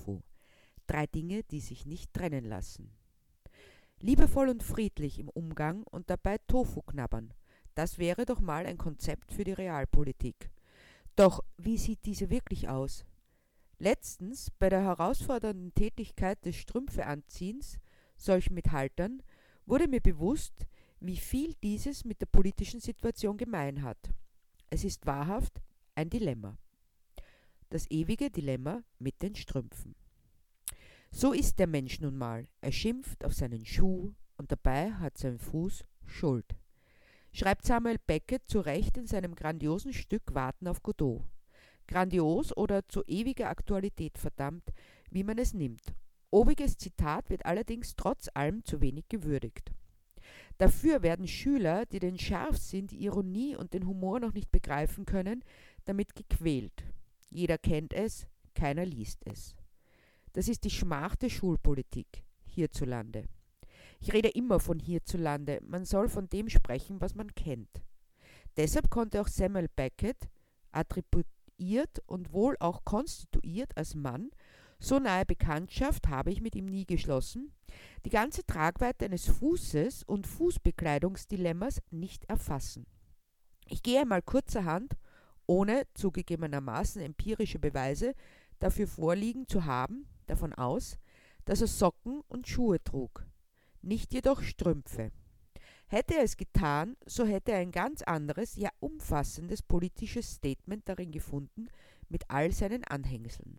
Tofu. Drei Dinge, die sich nicht trennen lassen. Liebevoll und friedlich im Umgang und dabei Tofu knabbern. Das wäre doch mal ein Konzept für die Realpolitik. Doch wie sieht diese wirklich aus? Letztens bei der herausfordernden Tätigkeit des Strümpfeanziehens, solch mit Haltern, wurde mir bewusst, wie viel dieses mit der politischen Situation gemein hat. Es ist wahrhaft ein Dilemma. Das ewige Dilemma mit den Strümpfen. So ist der Mensch nun mal. Er schimpft auf seinen Schuh und dabei hat sein Fuß Schuld. Schreibt Samuel Beckett zu Recht in seinem grandiosen Stück Warten auf Godot. Grandios oder zu ewiger Aktualität verdammt, wie man es nimmt. Obiges Zitat wird allerdings trotz allem zu wenig gewürdigt. Dafür werden Schüler, die den Scharfsinn, die Ironie und den Humor noch nicht begreifen können, damit gequält. Jeder kennt es, keiner liest es. Das ist die Schmach der Schulpolitik hierzulande. Ich rede immer von hierzulande, man soll von dem sprechen, was man kennt. Deshalb konnte auch Samuel Beckett, attribuiert und wohl auch konstituiert als Mann, so nahe Bekanntschaft habe ich mit ihm nie geschlossen, die ganze Tragweite eines Fußes und Fußbekleidungsdilemmas nicht erfassen. Ich gehe einmal kurzerhand, ohne zugegebenermaßen empirische Beweise dafür vorliegen zu haben, davon aus, dass er Socken und Schuhe trug, nicht jedoch Strümpfe. Hätte er es getan, so hätte er ein ganz anderes, ja umfassendes politisches Statement darin gefunden, mit all seinen Anhängseln.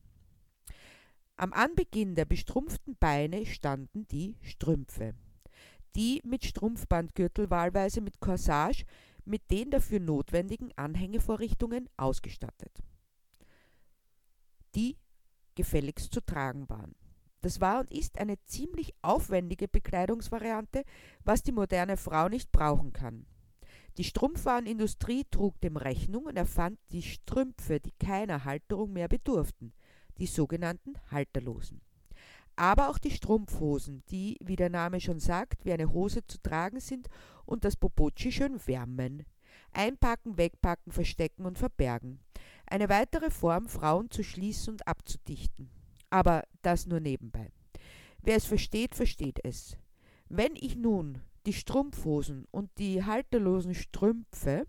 Am Anbeginn der bestrumpften Beine standen die Strümpfe. Die mit Strumpfbandgürtel wahlweise mit Corsage mit den dafür notwendigen Anhängevorrichtungen ausgestattet. Die gefälligst zu tragen waren. Das war und ist eine ziemlich aufwendige Bekleidungsvariante, was die moderne Frau nicht brauchen kann. Die Strumpfwarenindustrie trug dem Rechnung und erfand die Strümpfe, die keiner Halterung mehr bedurften die sogenannten Halterlosen. Aber auch die Strumpfhosen, die, wie der Name schon sagt, wie eine Hose zu tragen sind und das Popochi schön wärmen. Einpacken, wegpacken, verstecken und verbergen. Eine weitere Form, Frauen zu schließen und abzudichten. Aber das nur nebenbei. Wer es versteht, versteht es. Wenn ich nun die Strumpfhosen und die halterlosen Strümpfe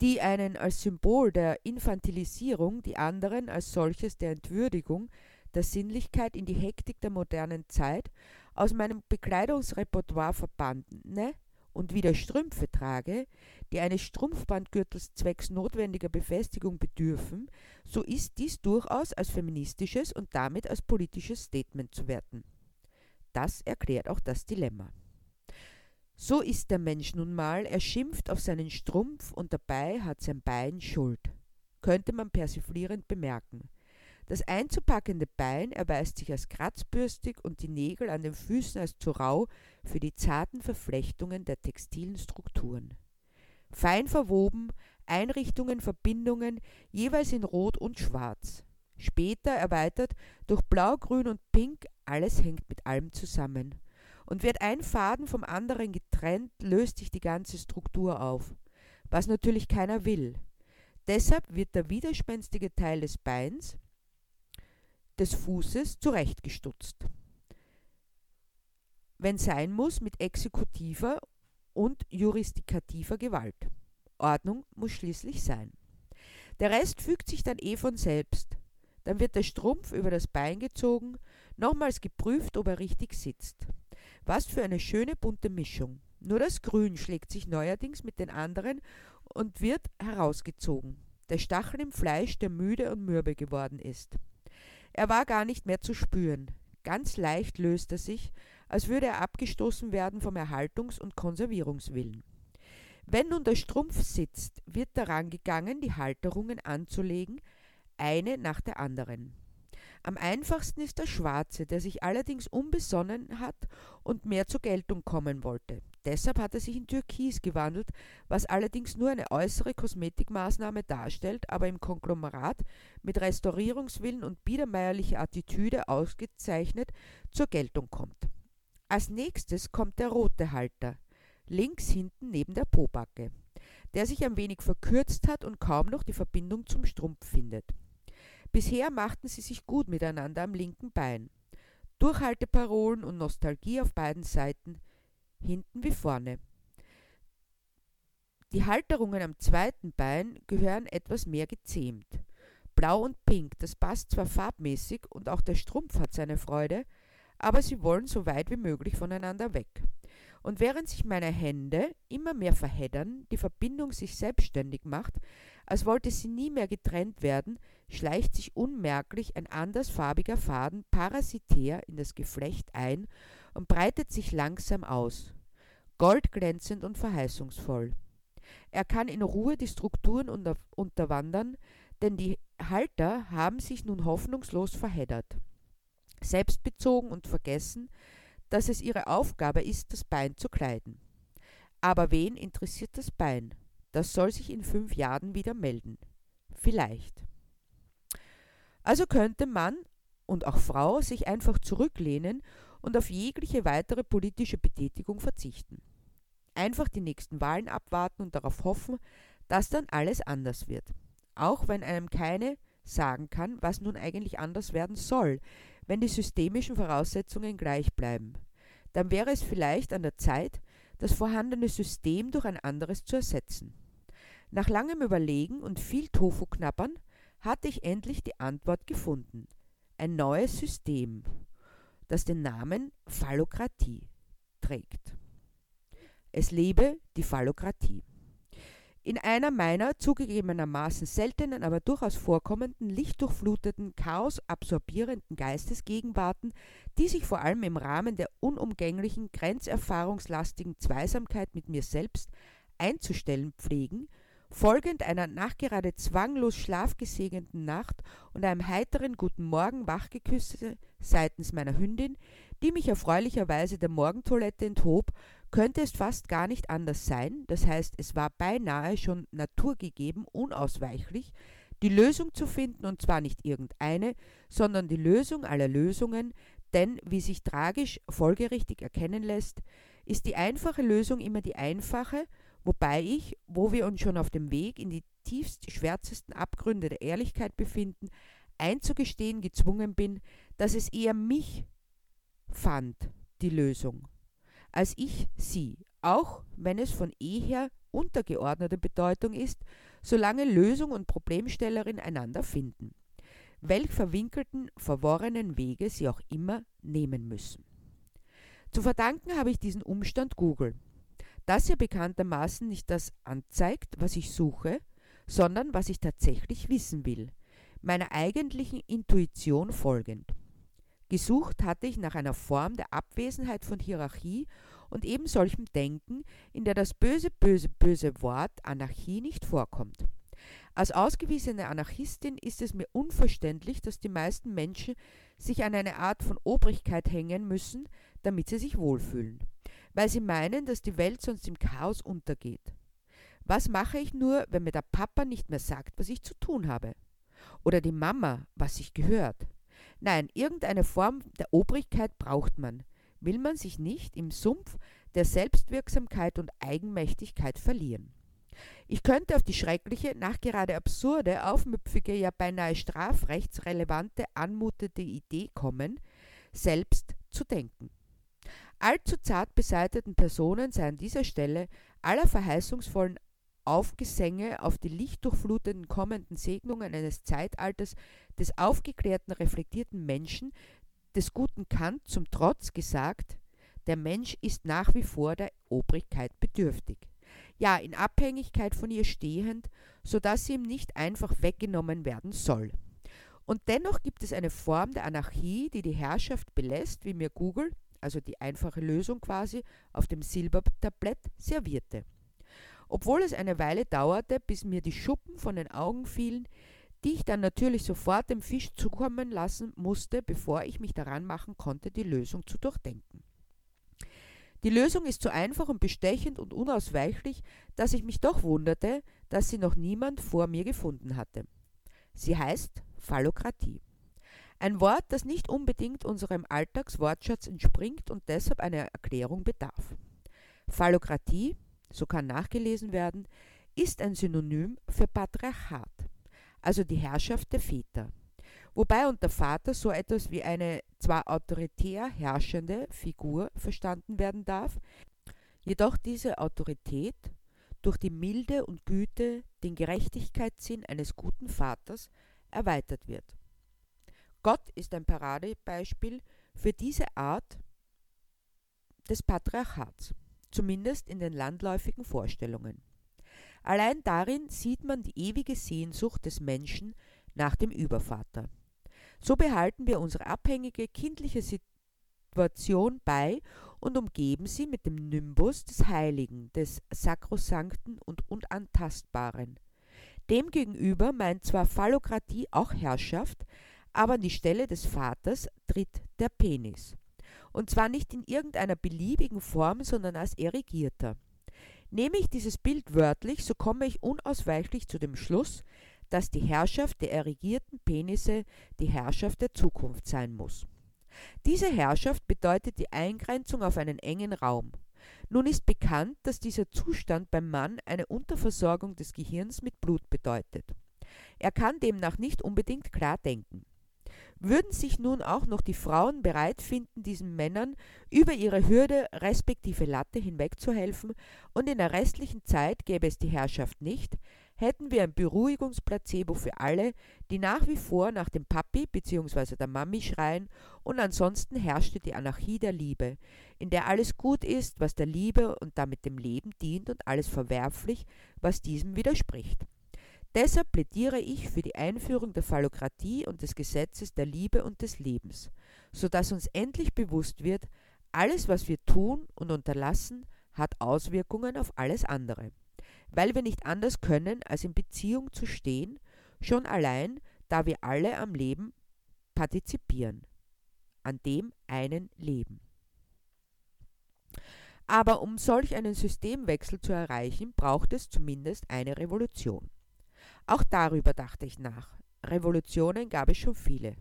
die einen als Symbol der Infantilisierung, die anderen als solches der Entwürdigung, der Sinnlichkeit in die Hektik der modernen Zeit, aus meinem Bekleidungsrepertoire verbandene und wieder Strümpfe trage, die eines Strumpfbandgürtels zwecks notwendiger Befestigung bedürfen, so ist dies durchaus als feministisches und damit als politisches Statement zu werten. Das erklärt auch das Dilemma. So ist der Mensch nun mal, er schimpft auf seinen Strumpf und dabei hat sein Bein Schuld, könnte man persiflierend bemerken. Das einzupackende Bein erweist sich als kratzbürstig und die Nägel an den Füßen als zu rau für die zarten Verflechtungen der textilen Strukturen. Fein verwoben, Einrichtungen, Verbindungen, jeweils in Rot und Schwarz. Später erweitert durch Blau, Grün und Pink, alles hängt mit allem zusammen. Und wird ein Faden vom anderen getrennt, löst sich die ganze Struktur auf, was natürlich keiner will. Deshalb wird der widerspenstige Teil des Beins, des Fußes, zurechtgestutzt. Wenn sein muss, mit exekutiver und jurisdikativer Gewalt. Ordnung muss schließlich sein. Der Rest fügt sich dann eh von selbst. Dann wird der Strumpf über das Bein gezogen, nochmals geprüft, ob er richtig sitzt. Was für eine schöne bunte Mischung. Nur das Grün schlägt sich neuerdings mit den anderen und wird herausgezogen. Der Stachel im Fleisch, der müde und mürbe geworden ist. Er war gar nicht mehr zu spüren. Ganz leicht löst er sich, als würde er abgestoßen werden vom Erhaltungs- und Konservierungswillen. Wenn nun der Strumpf sitzt, wird daran gegangen, die Halterungen anzulegen, eine nach der anderen. Am einfachsten ist der Schwarze, der sich allerdings unbesonnen hat und mehr zur Geltung kommen wollte. Deshalb hat er sich in Türkis gewandelt, was allerdings nur eine äußere Kosmetikmaßnahme darstellt, aber im Konglomerat mit Restaurierungswillen und biedermeierlicher Attitüde ausgezeichnet zur Geltung kommt. Als nächstes kommt der rote Halter, links hinten neben der Pobacke, der sich ein wenig verkürzt hat und kaum noch die Verbindung zum Strumpf findet. Bisher machten sie sich gut miteinander am linken Bein. Durchhalteparolen und Nostalgie auf beiden Seiten, hinten wie vorne. Die Halterungen am zweiten Bein gehören etwas mehr gezähmt. Blau und Pink, das passt zwar farbmäßig und auch der Strumpf hat seine Freude, aber sie wollen so weit wie möglich voneinander weg. Und während sich meine Hände immer mehr verheddern, die Verbindung sich selbstständig macht, als wollte sie nie mehr getrennt werden, schleicht sich unmerklich ein andersfarbiger Faden parasitär in das Geflecht ein und breitet sich langsam aus, goldglänzend und verheißungsvoll. Er kann in Ruhe die Strukturen unter unterwandern, denn die Halter haben sich nun hoffnungslos verheddert. Selbstbezogen und vergessen, dass es ihre Aufgabe ist, das Bein zu kleiden. Aber wen interessiert das Bein? Das soll sich in fünf Jahren wieder melden. Vielleicht. Also könnte Mann und auch Frau sich einfach zurücklehnen und auf jegliche weitere politische Betätigung verzichten. Einfach die nächsten Wahlen abwarten und darauf hoffen, dass dann alles anders wird. Auch wenn einem keine sagen kann, was nun eigentlich anders werden soll, wenn die systemischen Voraussetzungen gleich bleiben. Dann wäre es vielleicht an der Zeit, das vorhandene System durch ein anderes zu ersetzen. Nach langem Überlegen und viel Tofu-Knappern hatte ich endlich die Antwort gefunden. Ein neues System, das den Namen Phallokratie trägt. Es lebe die Phallokratie. In einer meiner zugegebenermaßen seltenen, aber durchaus vorkommenden, lichtdurchfluteten, chaosabsorbierenden Geistesgegenwarten, die sich vor allem im Rahmen der unumgänglichen, grenzerfahrungslastigen Zweisamkeit mit mir selbst einzustellen pflegen, folgend einer nachgerade zwanglos schlafgesegneten Nacht und einem heiteren Guten Morgen wachgeküsste seitens meiner Hündin, die mich erfreulicherweise der Morgentoilette enthob könnte es fast gar nicht anders sein, das heißt es war beinahe schon naturgegeben, unausweichlich, die Lösung zu finden, und zwar nicht irgendeine, sondern die Lösung aller Lösungen, denn, wie sich tragisch folgerichtig erkennen lässt, ist die einfache Lösung immer die einfache, wobei ich, wo wir uns schon auf dem Weg in die tiefst schwärzesten Abgründe der Ehrlichkeit befinden, einzugestehen gezwungen bin, dass es eher mich fand, die Lösung als ich sie, auch wenn es von eher untergeordneter Bedeutung ist, solange Lösung und Problemstellerin einander finden, welch verwinkelten, verworrenen Wege sie auch immer nehmen müssen. Zu verdanken habe ich diesen Umstand Google, das ja bekanntermaßen nicht das anzeigt, was ich suche, sondern was ich tatsächlich wissen will, meiner eigentlichen Intuition folgend. Gesucht hatte ich nach einer Form der Abwesenheit von Hierarchie und eben solchem Denken, in der das böse, böse, böse Wort Anarchie nicht vorkommt. Als ausgewiesene Anarchistin ist es mir unverständlich, dass die meisten Menschen sich an eine Art von Obrigkeit hängen müssen, damit sie sich wohlfühlen, weil sie meinen, dass die Welt sonst im Chaos untergeht. Was mache ich nur, wenn mir der Papa nicht mehr sagt, was ich zu tun habe? Oder die Mama, was sich gehört? Nein, irgendeine Form der Obrigkeit braucht man, will man sich nicht im Sumpf der Selbstwirksamkeit und Eigenmächtigkeit verlieren. Ich könnte auf die schreckliche, nachgerade absurde, aufmüpfige, ja beinahe strafrechtsrelevante, anmutende Idee kommen, selbst zu denken. Allzu zart beseiteten Personen sei an dieser Stelle aller verheißungsvollen Aufgesänge auf die lichtdurchfluteten kommenden Segnungen eines Zeitalters des aufgeklärten, reflektierten Menschen, des guten Kant zum Trotz gesagt, der Mensch ist nach wie vor der Obrigkeit bedürftig. Ja, in Abhängigkeit von ihr stehend, so dass sie ihm nicht einfach weggenommen werden soll. Und dennoch gibt es eine Form der Anarchie, die die Herrschaft belässt, wie mir Google, also die einfache Lösung quasi, auf dem Silbertablett servierte. Obwohl es eine Weile dauerte, bis mir die Schuppen von den Augen fielen, die ich dann natürlich sofort dem Fisch zukommen lassen musste, bevor ich mich daran machen konnte, die Lösung zu durchdenken. Die Lösung ist so einfach und bestechend und unausweichlich, dass ich mich doch wunderte, dass sie noch niemand vor mir gefunden hatte. Sie heißt Phallokratie. Ein Wort, das nicht unbedingt unserem Alltagswortschatz entspringt und deshalb einer Erklärung bedarf. Phallokratie, so kann nachgelesen werden, ist ein Synonym für Patriarchat also die Herrschaft der Väter. wobei unter Vater so etwas wie eine zwar autoritär herrschende Figur verstanden werden darf, jedoch diese Autorität durch die Milde und Güte, den Gerechtigkeitssinn eines guten Vaters erweitert wird. Gott ist ein Paradebeispiel für diese Art des Patriarchats, zumindest in den landläufigen Vorstellungen. Allein darin sieht man die ewige Sehnsucht des Menschen nach dem Übervater. So behalten wir unsere abhängige kindliche Situation bei und umgeben sie mit dem Nimbus des Heiligen, des Sakrosankten und Unantastbaren. Demgegenüber meint zwar Phallokratie auch Herrschaft, aber an die Stelle des Vaters tritt der Penis. Und zwar nicht in irgendeiner beliebigen Form, sondern als erigierter. Nehme ich dieses Bild wörtlich, so komme ich unausweichlich zu dem Schluss, dass die Herrschaft der erigierten Penisse die Herrschaft der Zukunft sein muss. Diese Herrschaft bedeutet die Eingrenzung auf einen engen Raum. Nun ist bekannt, dass dieser Zustand beim Mann eine Unterversorgung des Gehirns mit Blut bedeutet. Er kann demnach nicht unbedingt klar denken. Würden sich nun auch noch die Frauen bereit finden, diesen Männern über ihre Hürde respektive Latte hinwegzuhelfen, und in der restlichen Zeit gäbe es die Herrschaft nicht, hätten wir ein Beruhigungsplacebo für alle, die nach wie vor nach dem Papi bzw. der Mami schreien, und ansonsten herrschte die Anarchie der Liebe, in der alles gut ist, was der Liebe und damit dem Leben dient und alles verwerflich, was diesem widerspricht. Deshalb plädiere ich für die Einführung der Phallokratie und des Gesetzes der Liebe und des Lebens, so dass uns endlich bewusst wird, alles, was wir tun und unterlassen, hat Auswirkungen auf alles andere weil wir nicht anders können, als in Beziehung zu stehen, schon allein, da wir alle am Leben partizipieren, an dem einen Leben. Aber um solch einen Systemwechsel zu erreichen, braucht es zumindest eine Revolution. Auch darüber dachte ich nach. Revolutionen gab es schon viele.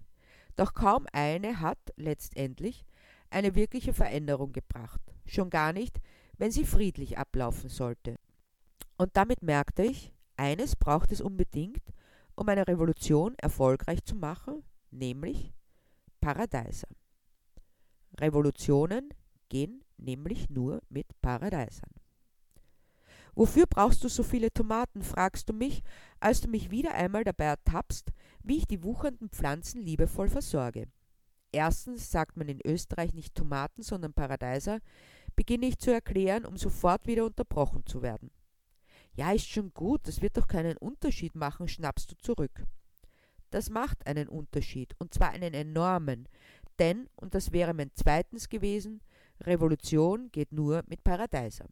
Doch kaum eine hat letztendlich eine wirkliche Veränderung gebracht, schon gar nicht, wenn sie friedlich ablaufen sollte. Und damit merkte ich, eines braucht es unbedingt, um eine Revolution erfolgreich zu machen, nämlich Paradeiser. Revolutionen gehen nämlich nur mit Paradeisern. Wofür brauchst du so viele Tomaten, fragst du mich, als du mich wieder einmal dabei ertappst, wie ich die wuchernden Pflanzen liebevoll versorge. Erstens sagt man in Österreich nicht Tomaten, sondern Paradeiser, beginne ich zu erklären, um sofort wieder unterbrochen zu werden. Ja, ist schon gut, das wird doch keinen Unterschied machen, schnappst du zurück. Das macht einen Unterschied, und zwar einen enormen, denn, und das wäre mein zweitens gewesen, Revolution geht nur mit Paradeiser.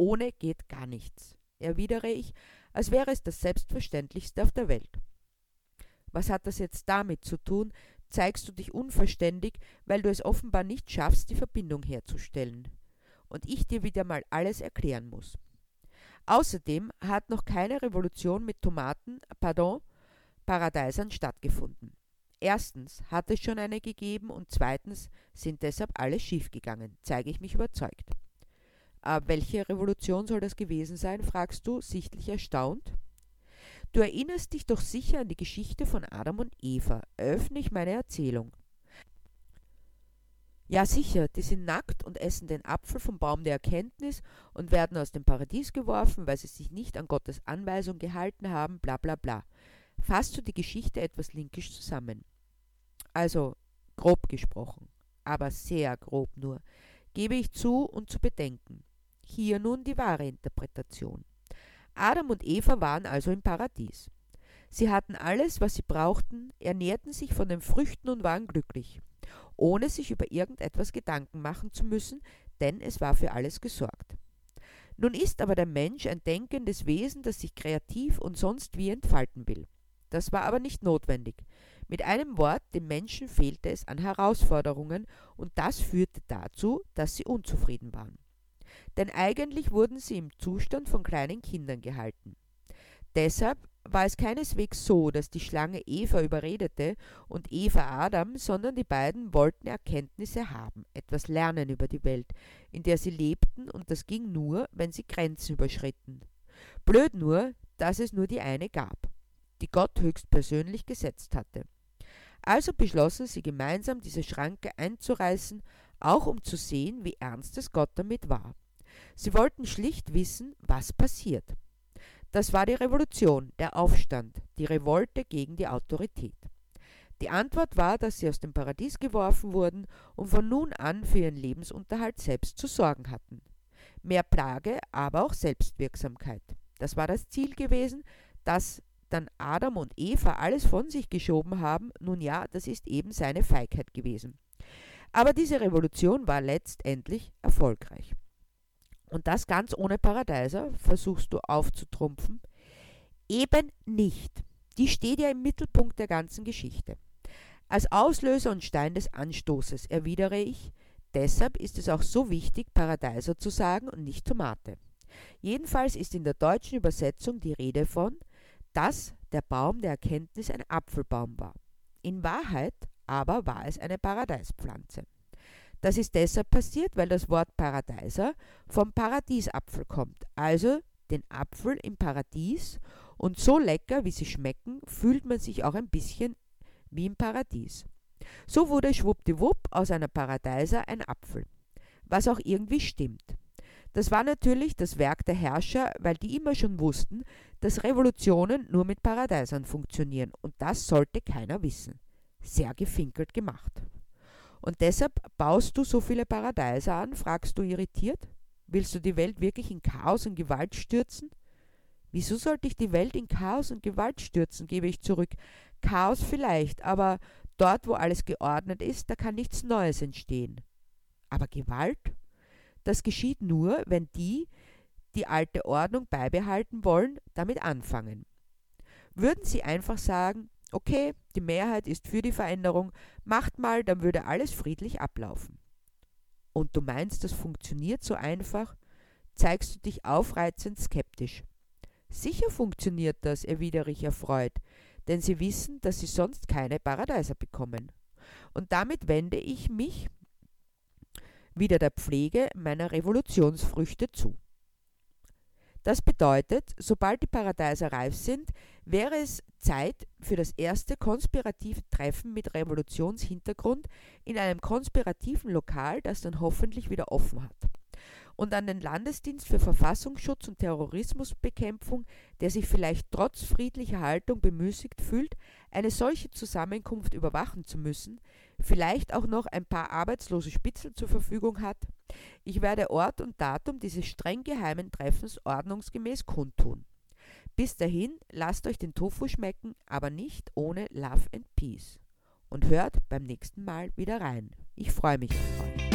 Ohne geht gar nichts, erwidere ich, als wäre es das Selbstverständlichste auf der Welt. Was hat das jetzt damit zu tun? Zeigst du dich unverständig, weil du es offenbar nicht schaffst, die Verbindung herzustellen. Und ich dir wieder mal alles erklären muss. Außerdem hat noch keine Revolution mit Tomaten, pardon, Paradeisern stattgefunden. Erstens hat es schon eine gegeben und zweitens sind deshalb alle schiefgegangen, zeige ich mich überzeugt. Äh, welche Revolution soll das gewesen sein, fragst du, sichtlich erstaunt. Du erinnerst dich doch sicher an die Geschichte von Adam und Eva. Eröffne ich meine Erzählung. Ja sicher, die sind nackt und essen den Apfel vom Baum der Erkenntnis und werden aus dem Paradies geworfen, weil sie sich nicht an Gottes Anweisung gehalten haben, bla bla bla. Fasst du die Geschichte etwas linkisch zusammen. Also grob gesprochen, aber sehr grob nur, gebe ich zu und zu bedenken. Hier nun die wahre Interpretation. Adam und Eva waren also im Paradies. Sie hatten alles, was sie brauchten, ernährten sich von den Früchten und waren glücklich ohne sich über irgendetwas Gedanken machen zu müssen, denn es war für alles gesorgt. Nun ist aber der Mensch ein denkendes Wesen, das sich kreativ und sonst wie entfalten will. Das war aber nicht notwendig. Mit einem Wort, dem Menschen fehlte es an Herausforderungen, und das führte dazu, dass sie unzufrieden waren. Denn eigentlich wurden sie im Zustand von kleinen Kindern gehalten. Deshalb war es keineswegs so, dass die Schlange Eva überredete und Eva Adam, sondern die beiden wollten Erkenntnisse haben, etwas lernen über die Welt, in der sie lebten, und das ging nur, wenn sie Grenzen überschritten. Blöd nur, dass es nur die eine gab, die Gott höchstpersönlich gesetzt hatte. Also beschlossen sie gemeinsam, diese Schranke einzureißen, auch um zu sehen, wie ernst es Gott damit war. Sie wollten schlicht wissen, was passiert. Das war die Revolution, der Aufstand, die Revolte gegen die Autorität. Die Antwort war, dass sie aus dem Paradies geworfen wurden und von nun an für ihren Lebensunterhalt selbst zu sorgen hatten. Mehr Plage, aber auch Selbstwirksamkeit. Das war das Ziel gewesen, dass dann Adam und Eva alles von sich geschoben haben, nun ja, das ist eben seine Feigheit gewesen. Aber diese Revolution war letztendlich erfolgreich. Und das ganz ohne Paradeiser, versuchst du aufzutrumpfen? Eben nicht. Die steht ja im Mittelpunkt der ganzen Geschichte. Als Auslöser und Stein des Anstoßes erwidere ich, deshalb ist es auch so wichtig, Paradeiser zu sagen und nicht Tomate. Jedenfalls ist in der deutschen Übersetzung die Rede von, dass der Baum der Erkenntnis ein Apfelbaum war. In Wahrheit aber war es eine Paradeispflanze. Das ist deshalb passiert, weil das Wort Paradeiser vom Paradiesapfel kommt, also den Apfel im Paradies, und so lecker, wie sie schmecken, fühlt man sich auch ein bisschen wie im Paradies. So wurde schwuppdiwupp aus einer Paradeiser ein Apfel, was auch irgendwie stimmt. Das war natürlich das Werk der Herrscher, weil die immer schon wussten, dass Revolutionen nur mit Paradeisern funktionieren, und das sollte keiner wissen. Sehr gefinkelt gemacht. Und deshalb baust du so viele Paradeiser an, fragst du irritiert? Willst du die Welt wirklich in Chaos und Gewalt stürzen? Wieso sollte ich die Welt in Chaos und Gewalt stürzen, gebe ich zurück. Chaos vielleicht, aber dort, wo alles geordnet ist, da kann nichts Neues entstehen. Aber Gewalt? Das geschieht nur, wenn die, die alte Ordnung beibehalten wollen, damit anfangen. Würden sie einfach sagen, okay, die Mehrheit ist für die Veränderung, macht mal, dann würde alles friedlich ablaufen. Und du meinst, das funktioniert so einfach? Zeigst du dich aufreizend skeptisch. Sicher funktioniert das, erwidere ich erfreut, denn sie wissen, dass sie sonst keine Paradeiser bekommen. Und damit wende ich mich wieder der Pflege meiner Revolutionsfrüchte zu. Das bedeutet, sobald die Paradeiser reif sind, wäre es Zeit für das erste konspirative Treffen mit Revolutionshintergrund in einem konspirativen Lokal, das dann hoffentlich wieder offen hat und an den Landesdienst für Verfassungsschutz und Terrorismusbekämpfung, der sich vielleicht trotz friedlicher Haltung bemüßigt fühlt, eine solche Zusammenkunft überwachen zu müssen, vielleicht auch noch ein paar arbeitslose Spitzel zur Verfügung hat. Ich werde Ort und Datum dieses streng geheimen Treffens ordnungsgemäß kundtun. Bis dahin lasst euch den Tofu schmecken, aber nicht ohne Love and Peace. Und hört beim nächsten Mal wieder rein. Ich freue mich auf euch.